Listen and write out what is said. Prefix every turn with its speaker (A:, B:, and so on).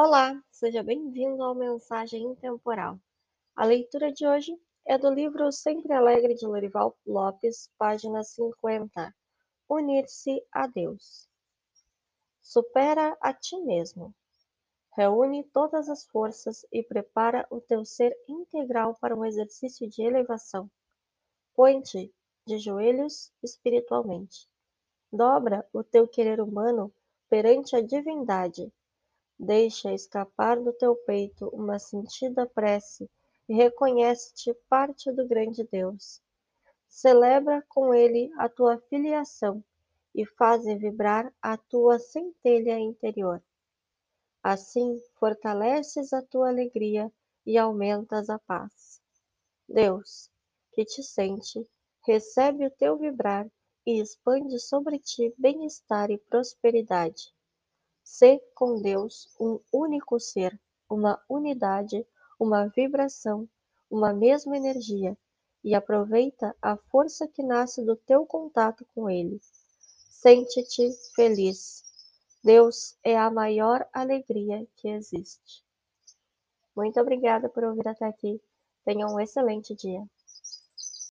A: Olá, seja bem-vindo ao Mensagem Intemporal. A leitura de hoje é do livro Sempre Alegre de Lorival Lopes, página 50. Unir-se a Deus. Supera a ti mesmo. Reúne todas as forças e prepara o teu ser integral para um exercício de elevação. Põe-te de joelhos espiritualmente. Dobra o teu querer humano perante a divindade Deixa escapar do teu peito uma sentida prece e reconhece-te parte do grande Deus. Celebra com ele a tua filiação e faze vibrar a tua centelha interior. Assim, fortaleces a tua alegria e aumentas a paz. Deus, que te sente, recebe o teu vibrar e expande sobre ti bem-estar e prosperidade. Sê com Deus um único ser, uma unidade, uma vibração, uma mesma energia, e aproveita a força que nasce do teu contato com Ele. Sente-te feliz. Deus é a maior alegria que existe. Muito obrigada por ouvir até aqui. Tenha um excelente dia.